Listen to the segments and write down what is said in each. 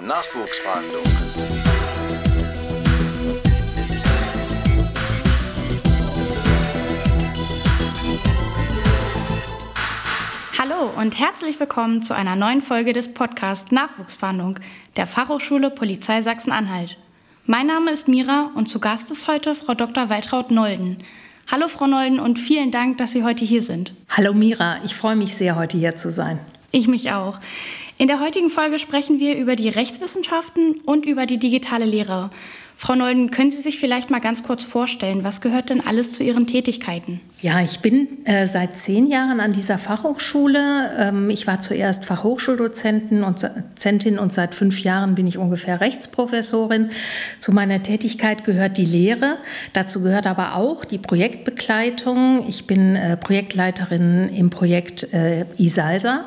Nachwuchsverhandlung. Hallo und herzlich willkommen zu einer neuen Folge des Podcasts Nachwuchsfahndung der Fachhochschule Polizei Sachsen-Anhalt. Mein Name ist Mira und zu Gast ist heute Frau Dr. Waltraud Nolden. Hallo Frau Nolden und vielen Dank, dass Sie heute hier sind. Hallo Mira, ich freue mich sehr, heute hier zu sein. Ich mich auch. In der heutigen Folge sprechen wir über die Rechtswissenschaften und über die digitale Lehre. Frau Nolden, können Sie sich vielleicht mal ganz kurz vorstellen, was gehört denn alles zu Ihren Tätigkeiten? Ja, ich bin äh, seit zehn Jahren an dieser Fachhochschule. Ähm, ich war zuerst Fachhochschuldozentin und Dozentin und seit fünf Jahren bin ich ungefähr Rechtsprofessorin. Zu meiner Tätigkeit gehört die Lehre. Dazu gehört aber auch die Projektbegleitung. Ich bin äh, Projektleiterin im Projekt äh, ISALSA.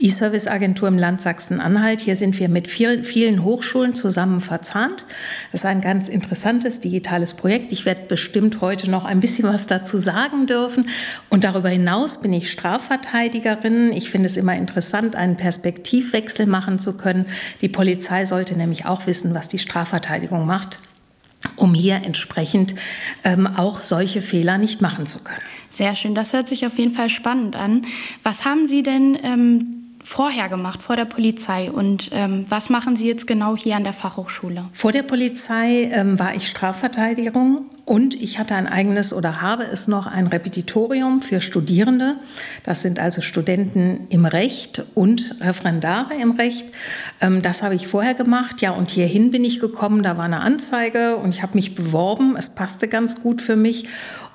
E-Service-Agentur im Land Sachsen-Anhalt. Hier sind wir mit vielen Hochschulen zusammen verzahnt. Das ist ein ganz interessantes digitales Projekt. Ich werde bestimmt heute noch ein bisschen was dazu sagen dürfen. Und darüber hinaus bin ich Strafverteidigerin. Ich finde es immer interessant, einen Perspektivwechsel machen zu können. Die Polizei sollte nämlich auch wissen, was die Strafverteidigung macht um hier entsprechend ähm, auch solche Fehler nicht machen zu können. Sehr schön, das hört sich auf jeden Fall spannend an. Was haben Sie denn ähm, vorher gemacht, vor der Polizei? Und ähm, was machen Sie jetzt genau hier an der Fachhochschule? Vor der Polizei ähm, war ich Strafverteidigung und ich hatte ein eigenes oder habe es noch ein Repetitorium für Studierende. Das sind also Studenten im Recht und Referendare im Recht. Ähm, das habe ich vorher gemacht. Ja, und hierhin bin ich gekommen. Da war eine Anzeige und ich habe mich beworben. Es passte ganz gut für mich.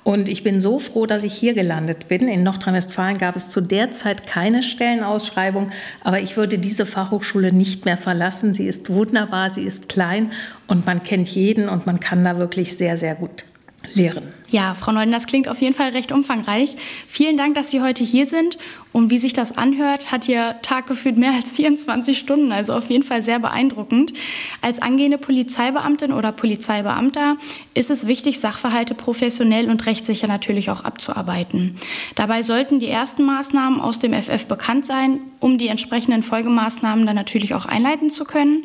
Und ich bin so froh, dass ich hier gelandet bin. In Nordrhein-Westfalen gab es zu der Zeit keine Stellenausschreibung, aber ich würde diese Fachhochschule nicht mehr verlassen. Sie ist wunderbar, sie ist klein und man kennt jeden und man kann da wirklich sehr, sehr gut lehren. Ja, Frau Neuden, das klingt auf jeden Fall recht umfangreich. Vielen Dank, dass Sie heute hier sind. Und wie sich das anhört, hat Ihr Tag gefühlt mehr als 24 Stunden, also auf jeden Fall sehr beeindruckend. Als angehende Polizeibeamtin oder Polizeibeamter ist es wichtig, Sachverhalte professionell und rechtssicher natürlich auch abzuarbeiten. Dabei sollten die ersten Maßnahmen aus dem FF bekannt sein, um die entsprechenden Folgemaßnahmen dann natürlich auch einleiten zu können.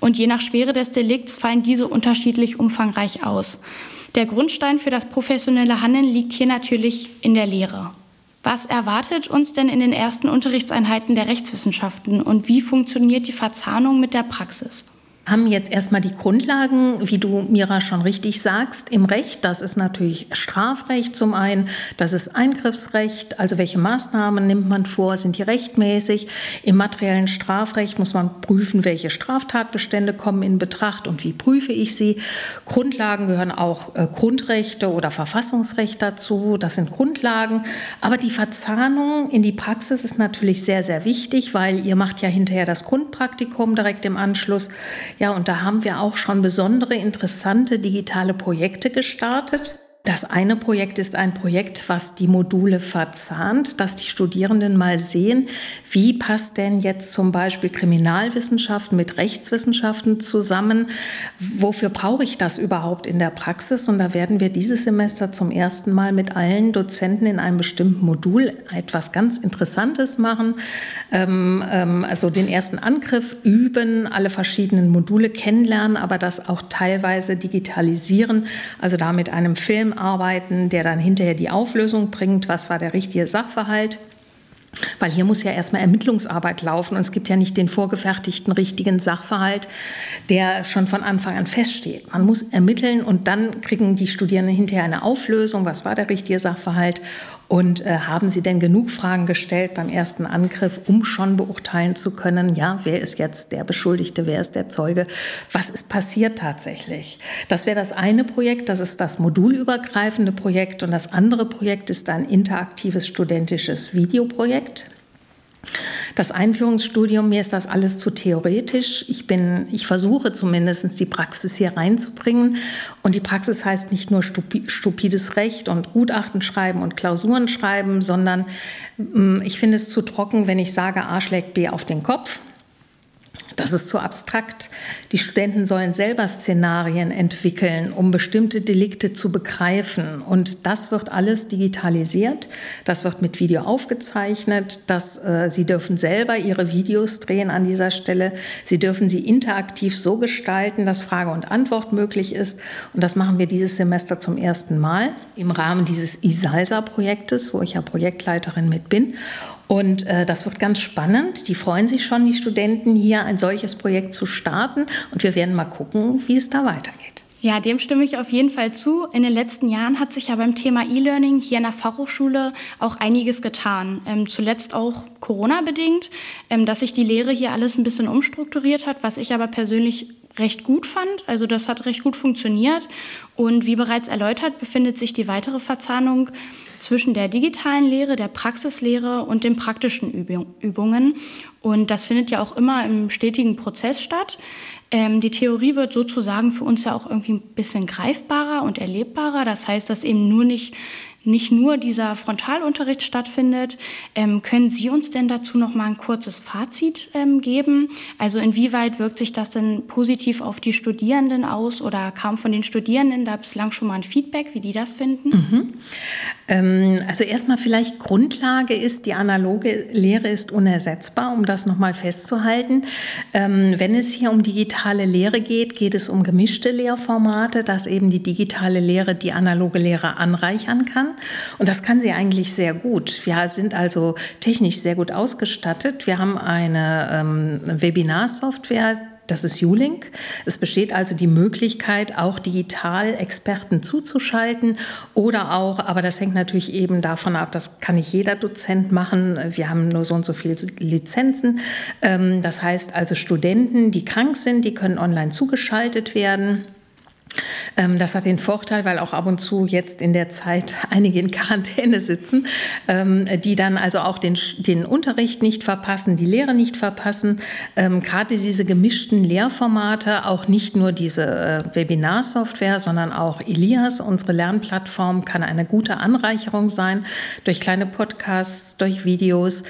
Und je nach Schwere des Delikts fallen diese unterschiedlich umfangreich aus. Der Grundstein für das professionelle Handeln liegt hier natürlich in der Lehre. Was erwartet uns denn in den ersten Unterrichtseinheiten der Rechtswissenschaften und wie funktioniert die Verzahnung mit der Praxis? Haben jetzt erstmal die Grundlagen, wie du Mira schon richtig sagst, im Recht. Das ist natürlich Strafrecht zum einen, das ist Eingriffsrecht, also welche Maßnahmen nimmt man vor, sind die rechtmäßig. Im materiellen Strafrecht muss man prüfen, welche Straftatbestände kommen in Betracht und wie prüfe ich sie. Grundlagen gehören auch äh, Grundrechte oder Verfassungsrecht dazu, das sind Grundlagen. Aber die Verzahnung in die Praxis ist natürlich sehr, sehr wichtig, weil ihr macht ja hinterher das Grundpraktikum direkt im Anschluss. Ja, und da haben wir auch schon besondere interessante digitale Projekte gestartet. Das eine Projekt ist ein Projekt, was die Module verzahnt, dass die Studierenden mal sehen, wie passt denn jetzt zum Beispiel Kriminalwissenschaften mit Rechtswissenschaften zusammen? Wofür brauche ich das überhaupt in der Praxis? Und da werden wir dieses Semester zum ersten Mal mit allen Dozenten in einem bestimmten Modul etwas ganz Interessantes machen. Ähm, ähm, also den ersten Angriff üben, alle verschiedenen Module kennenlernen, aber das auch teilweise digitalisieren, also da mit einem Film arbeiten, der dann hinterher die Auflösung bringt, was war der richtige Sachverhalt. Weil hier muss ja erstmal Ermittlungsarbeit laufen und es gibt ja nicht den vorgefertigten richtigen Sachverhalt, der schon von Anfang an feststeht. Man muss ermitteln und dann kriegen die Studierenden hinterher eine Auflösung, was war der richtige Sachverhalt und äh, haben Sie denn genug Fragen gestellt beim ersten Angriff, um schon beurteilen zu können, ja, wer ist jetzt der Beschuldigte, wer ist der Zeuge, was ist passiert tatsächlich? Das wäre das eine Projekt, das ist das modulübergreifende Projekt und das andere Projekt ist ein interaktives studentisches Videoprojekt. Das Einführungsstudium, mir ist das alles zu theoretisch. Ich, bin, ich versuche zumindest die Praxis hier reinzubringen. Und die Praxis heißt nicht nur stupides Recht und Gutachten schreiben und Klausuren schreiben, sondern mm, ich finde es zu trocken, wenn ich sage, A schlägt B auf den Kopf. Das ist zu abstrakt. Die Studenten sollen selber Szenarien entwickeln, um bestimmte Delikte zu begreifen. Und das wird alles digitalisiert. Das wird mit Video aufgezeichnet. Das, äh, sie dürfen selber ihre Videos drehen an dieser Stelle. Sie dürfen sie interaktiv so gestalten, dass Frage und Antwort möglich ist. Und das machen wir dieses Semester zum ersten Mal im Rahmen dieses ISALSA-Projektes, wo ich ja Projektleiterin mit bin. Und äh, das wird ganz spannend. Die freuen sich schon, die Studenten, hier ein solches Projekt zu starten. Und wir werden mal gucken, wie es da weitergeht. Ja, dem stimme ich auf jeden Fall zu. In den letzten Jahren hat sich ja beim Thema E-Learning hier in der Fachhochschule auch einiges getan. Ähm, zuletzt auch Corona-bedingt, ähm, dass sich die Lehre hier alles ein bisschen umstrukturiert hat, was ich aber persönlich recht gut fand. Also das hat recht gut funktioniert. Und wie bereits erläutert, befindet sich die weitere Verzahnung zwischen der digitalen Lehre, der Praxislehre und den praktischen Übungen. Und das findet ja auch immer im stetigen Prozess statt. Ähm, die Theorie wird sozusagen für uns ja auch irgendwie ein bisschen greifbarer und erlebbarer. Das heißt, dass eben nur nicht nicht nur dieser Frontalunterricht stattfindet. Ähm, können Sie uns denn dazu noch mal ein kurzes Fazit ähm, geben? Also inwieweit wirkt sich das denn positiv auf die Studierenden aus oder kam von den Studierenden da bislang schon mal ein Feedback, wie die das finden? Mhm. Ähm, also erstmal vielleicht Grundlage ist, die analoge Lehre ist unersetzbar, um das noch mal festzuhalten. Ähm, wenn es hier um digitale Lehre geht, geht es um gemischte Lehrformate, dass eben die digitale Lehre die analoge Lehre anreichern kann. Und das kann sie eigentlich sehr gut. Wir sind also technisch sehr gut ausgestattet. Wir haben eine ähm, Webinarsoftware, das ist Ulink. Es besteht also die Möglichkeit, auch digital Experten zuzuschalten oder auch, aber das hängt natürlich eben davon ab, das kann nicht jeder Dozent machen. Wir haben nur so und so viele Lizenzen. Ähm, das heißt also Studenten, die krank sind, die können online zugeschaltet werden. Ähm, das hat den Vorteil, weil auch ab und zu jetzt in der Zeit einige in Quarantäne sitzen, ähm, die dann also auch den, den Unterricht nicht verpassen, die Lehre nicht verpassen. Ähm, gerade diese gemischten Lehrformate, auch nicht nur diese äh, Webinarsoftware, sondern auch Elias, unsere Lernplattform, kann eine gute Anreicherung sein durch kleine Podcasts, durch Videos,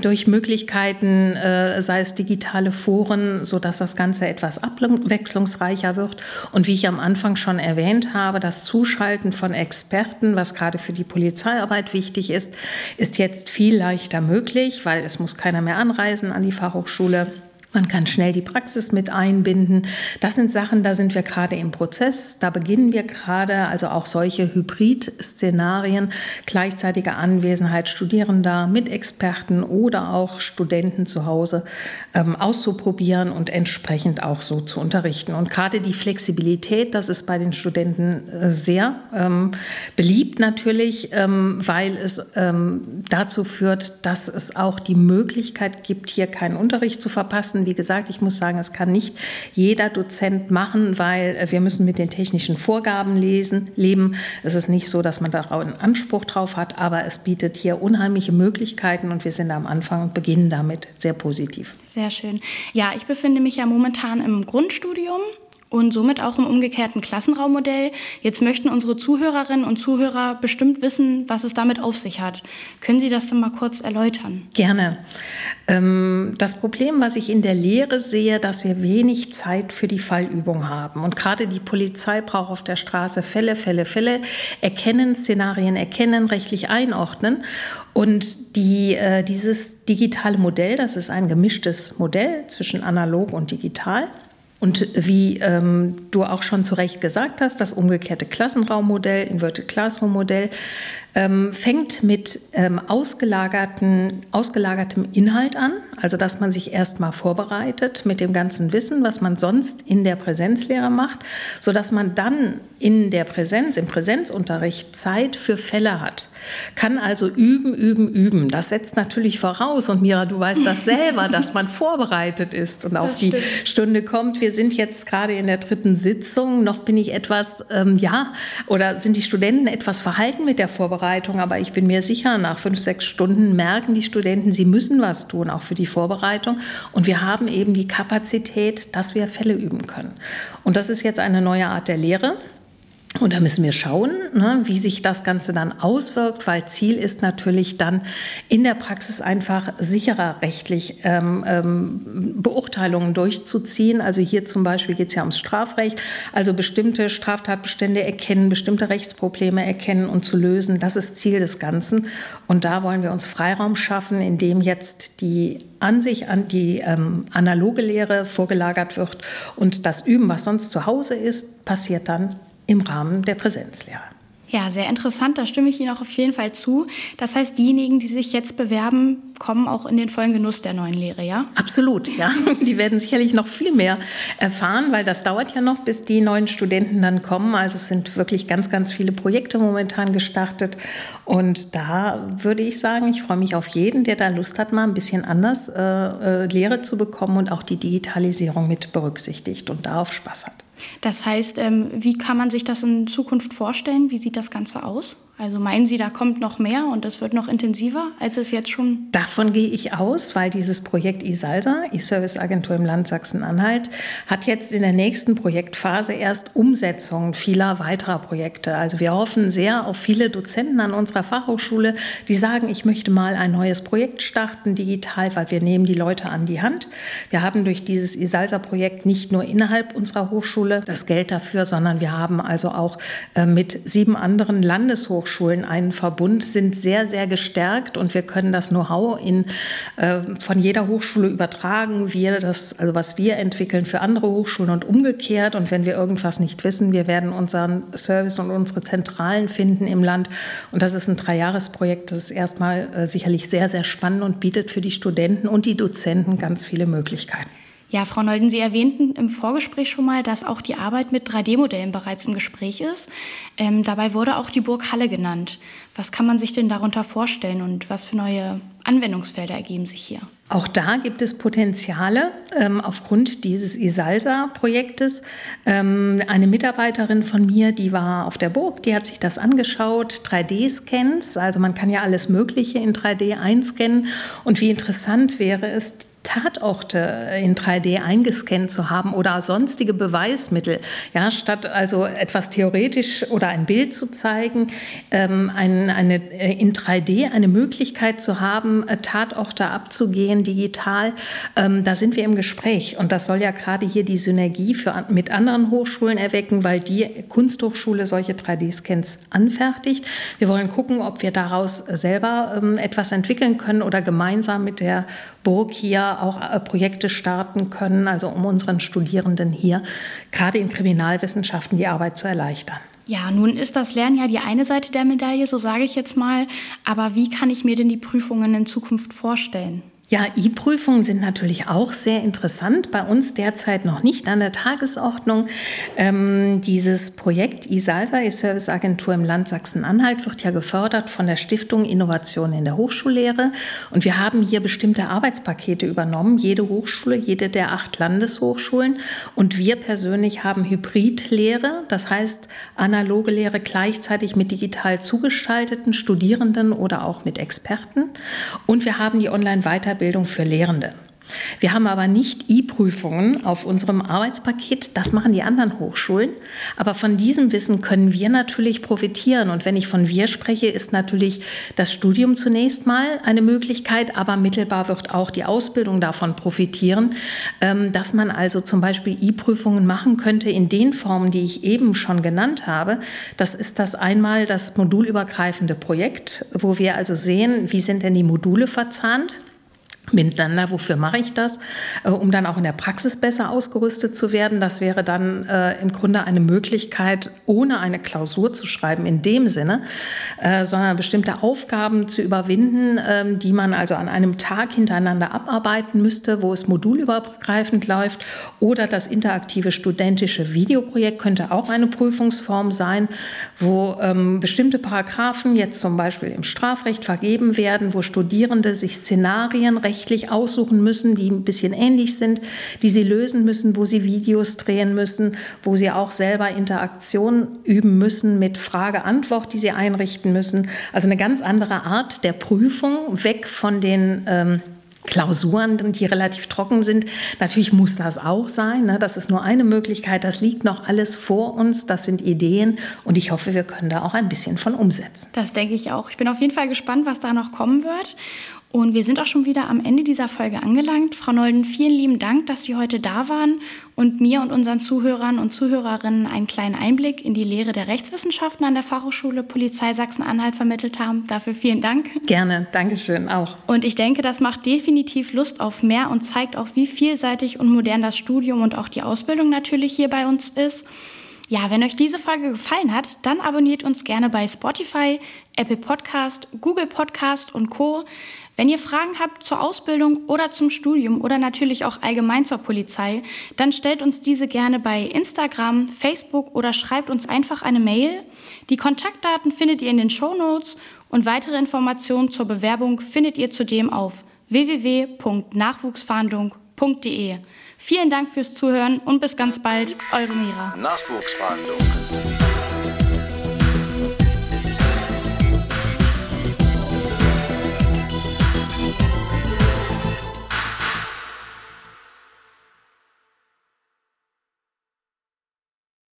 durch Möglichkeiten, äh, sei es digitale Foren, sodass das Ganze etwas abwechslungsreicher wird. Und wie ich am Anfang schon erwähnt habe, das Zuschalten von Experten, was gerade für die Polizeiarbeit wichtig ist, ist jetzt viel leichter möglich, weil es muss keiner mehr anreisen an die Fachhochschule. Man kann schnell die Praxis mit einbinden. Das sind Sachen, da sind wir gerade im Prozess. Da beginnen wir gerade, also auch solche Hybrid-Szenarien, gleichzeitige Anwesenheit Studierender mit Experten oder auch Studenten zu Hause ähm, auszuprobieren und entsprechend auch so zu unterrichten. Und gerade die Flexibilität, das ist bei den Studenten äh, sehr ähm, beliebt natürlich, ähm, weil es ähm, dazu führt, dass es auch die Möglichkeit gibt, hier keinen Unterricht zu verpassen müssen. Wie gesagt, ich muss sagen, es kann nicht jeder Dozent machen, weil äh, wir müssen mit den technischen Vorgaben lesen, leben. Es ist nicht so, dass man da einen Anspruch drauf hat, aber es bietet hier unheimliche Möglichkeiten und wir sind am Anfang und beginnen damit sehr positiv. Sehr schön. Ja, ich befinde mich ja momentan im Grundstudium und somit auch im umgekehrten Klassenraummodell. Jetzt möchten unsere Zuhörerinnen und Zuhörer bestimmt wissen, was es damit auf sich hat. Können Sie das dann mal kurz erläutern? Gerne. Ähm, das Problem, was ich in der Lehre sehe, dass wir wenig Zeit für die Fallübung haben. Und gerade die Polizei braucht auf der Straße Fälle, Fälle, Fälle, erkennen, Szenarien erkennen, rechtlich einordnen. Und die, äh, dieses digitale Modell, das ist ein gemischtes Modell zwischen analog und digital, und wie ähm, du auch schon zu Recht gesagt hast, das umgekehrte Klassenraummodell, Inverted Classroom Modell, ähm, fängt mit ähm, ausgelagerten, ausgelagertem Inhalt an, also dass man sich erstmal vorbereitet mit dem ganzen Wissen, was man sonst in der Präsenzlehre macht, sodass man dann in der Präsenz, im Präsenzunterricht Zeit für Fälle hat. Kann also üben, üben, üben. Das setzt natürlich voraus, und Mira, du weißt das selber, dass man vorbereitet ist und auf die Stunde kommt. Wir sind jetzt gerade in der dritten Sitzung. Noch bin ich etwas, ähm, ja, oder sind die Studenten etwas verhalten mit der Vorbereitung, aber ich bin mir sicher, nach fünf, sechs Stunden merken die Studenten, sie müssen was tun, auch für die Vorbereitung. Und wir haben eben die Kapazität, dass wir Fälle üben können. Und das ist jetzt eine neue Art der Lehre. Und da müssen wir schauen, ne, wie sich das Ganze dann auswirkt, weil Ziel ist natürlich dann in der Praxis einfach sicherer rechtlich ähm, ähm, Beurteilungen durchzuziehen. Also hier zum Beispiel geht es ja ums Strafrecht, also bestimmte Straftatbestände erkennen, bestimmte Rechtsprobleme erkennen und zu lösen. Das ist Ziel des Ganzen. Und da wollen wir uns Freiraum schaffen, indem jetzt die an sich an die ähm, analoge Lehre vorgelagert wird und das Üben, was sonst zu Hause ist, passiert dann im Rahmen der Präsenzlehre. Ja, sehr interessant, da stimme ich Ihnen auch auf jeden Fall zu. Das heißt, diejenigen, die sich jetzt bewerben, kommen auch in den vollen Genuss der neuen Lehre, ja? Absolut, ja. Die werden sicherlich noch viel mehr erfahren, weil das dauert ja noch, bis die neuen Studenten dann kommen. Also es sind wirklich ganz, ganz viele Projekte momentan gestartet. Und da würde ich sagen, ich freue mich auf jeden, der da Lust hat, mal ein bisschen anders äh, äh Lehre zu bekommen und auch die Digitalisierung mit berücksichtigt und darauf Spaß hat. Das heißt, ähm, wie kann man sich das in Zukunft vorstellen? Wie sieht das Ganze aus? Also meinen Sie, da kommt noch mehr und es wird noch intensiver, als es jetzt schon? Davon gehe ich aus, weil dieses Projekt ISALSA, E-Service Agentur im Land Sachsen-Anhalt, hat jetzt in der nächsten Projektphase erst Umsetzungen vieler weiterer Projekte. Also wir hoffen sehr auf viele Dozenten an unserer Fachhochschule, die sagen, ich möchte mal ein neues Projekt starten, digital, weil wir nehmen die Leute an die Hand. Wir haben durch dieses ISALSA-Projekt nicht nur innerhalb unserer Hochschule das Geld dafür, sondern wir haben also auch äh, mit sieben anderen Landeshochschulen Hochschulen einen Verbund, sind sehr, sehr gestärkt und wir können das Know-how äh, von jeder Hochschule übertragen. Wir das, also was wir entwickeln für andere Hochschulen und umgekehrt. Und wenn wir irgendwas nicht wissen, wir werden unseren Service und unsere Zentralen finden im Land. Und das ist ein Dreijahresprojekt. Das ist erstmal äh, sicherlich sehr, sehr spannend und bietet für die Studenten und die Dozenten ganz viele Möglichkeiten. Ja, Frau Neuden, Sie erwähnten im Vorgespräch schon mal, dass auch die Arbeit mit 3D-Modellen bereits im Gespräch ist. Ähm, dabei wurde auch die Burg Halle genannt. Was kann man sich denn darunter vorstellen und was für neue Anwendungsfelder ergeben sich hier? Auch da gibt es Potenziale ähm, aufgrund dieses ISALSA-Projektes. Ähm, eine Mitarbeiterin von mir, die war auf der Burg, die hat sich das angeschaut, 3D-Scans, also man kann ja alles Mögliche in 3D einscannen. Und wie interessant wäre es, Tatorte in 3D eingescannt zu haben oder sonstige Beweismittel. Ja, statt also etwas theoretisch oder ein Bild zu zeigen, ähm, ein, eine, äh, in 3D eine Möglichkeit zu haben, äh, Tatorte abzugehen digital. Ähm, da sind wir im Gespräch und das soll ja gerade hier die Synergie für, mit anderen Hochschulen erwecken, weil die Kunsthochschule solche 3D-Scans anfertigt. Wir wollen gucken, ob wir daraus selber ähm, etwas entwickeln können oder gemeinsam mit der Burg hier auch äh, Projekte starten können, also um unseren Studierenden hier gerade in Kriminalwissenschaften die Arbeit zu erleichtern. Ja, nun ist das Lernen ja die eine Seite der Medaille, so sage ich jetzt mal. Aber wie kann ich mir denn die Prüfungen in Zukunft vorstellen? Ja, E-Prüfungen sind natürlich auch sehr interessant. Bei uns derzeit noch nicht an der Tagesordnung. Ähm, dieses Projekt ISALSA, E-Service Agentur im Land Sachsen-Anhalt, wird ja gefördert von der Stiftung Innovation in der Hochschullehre. Und wir haben hier bestimmte Arbeitspakete übernommen. Jede Hochschule, jede der acht Landeshochschulen. Und wir persönlich haben Hybridlehre, das heißt analoge Lehre gleichzeitig mit digital zugestalteten Studierenden oder auch mit Experten. Und wir haben die Online-Weiterbildung Weiterbildung für Lehrende. Wir haben aber nicht E-Prüfungen auf unserem Arbeitspaket. Das machen die anderen Hochschulen. Aber von diesem Wissen können wir natürlich profitieren. Und wenn ich von wir spreche, ist natürlich das Studium zunächst mal eine Möglichkeit, aber mittelbar wird auch die Ausbildung davon profitieren, ähm, dass man also zum Beispiel E-Prüfungen machen könnte in den Formen, die ich eben schon genannt habe. Das ist das einmal das modulübergreifende Projekt, wo wir also sehen, wie sind denn die Module verzahnt miteinander. Wofür mache ich das? Äh, um dann auch in der Praxis besser ausgerüstet zu werden. Das wäre dann äh, im Grunde eine Möglichkeit, ohne eine Klausur zu schreiben in dem Sinne, äh, sondern bestimmte Aufgaben zu überwinden, äh, die man also an einem Tag hintereinander abarbeiten müsste, wo es modulübergreifend läuft. Oder das interaktive studentische Videoprojekt könnte auch eine Prüfungsform sein, wo ähm, bestimmte Paragraphen jetzt zum Beispiel im Strafrecht vergeben werden, wo Studierende sich Szenarien recht rechtlich aussuchen müssen, die ein bisschen ähnlich sind, die sie lösen müssen, wo sie Videos drehen müssen, wo sie auch selber Interaktion üben müssen mit Frage-Antwort, die sie einrichten müssen. Also eine ganz andere Art der Prüfung, weg von den ähm, Klausuren, die relativ trocken sind. Natürlich muss das auch sein. Ne? Das ist nur eine Möglichkeit. Das liegt noch alles vor uns. Das sind Ideen. Und ich hoffe, wir können da auch ein bisschen von umsetzen. Das denke ich auch. Ich bin auf jeden Fall gespannt, was da noch kommen wird. Und wir sind auch schon wieder am Ende dieser Folge angelangt. Frau Nolden, vielen lieben Dank, dass Sie heute da waren und mir und unseren Zuhörern und Zuhörerinnen einen kleinen Einblick in die Lehre der Rechtswissenschaften an der Fachhochschule Polizei Sachsen-Anhalt vermittelt haben. Dafür vielen Dank. Gerne, Dankeschön auch. Und ich denke, das macht definitiv Lust auf mehr und zeigt auch, wie vielseitig und modern das Studium und auch die Ausbildung natürlich hier bei uns ist. Ja, wenn euch diese Folge gefallen hat, dann abonniert uns gerne bei Spotify, Apple Podcast, Google Podcast und Co. Wenn ihr Fragen habt zur Ausbildung oder zum Studium oder natürlich auch allgemein zur Polizei, dann stellt uns diese gerne bei Instagram, Facebook oder schreibt uns einfach eine Mail. Die Kontaktdaten findet ihr in den Show Notes und weitere Informationen zur Bewerbung findet ihr zudem auf www.nachwuchsverhandlung.de. Vielen Dank fürs Zuhören und bis ganz bald, eure Mira. Nachwuchsverhandlung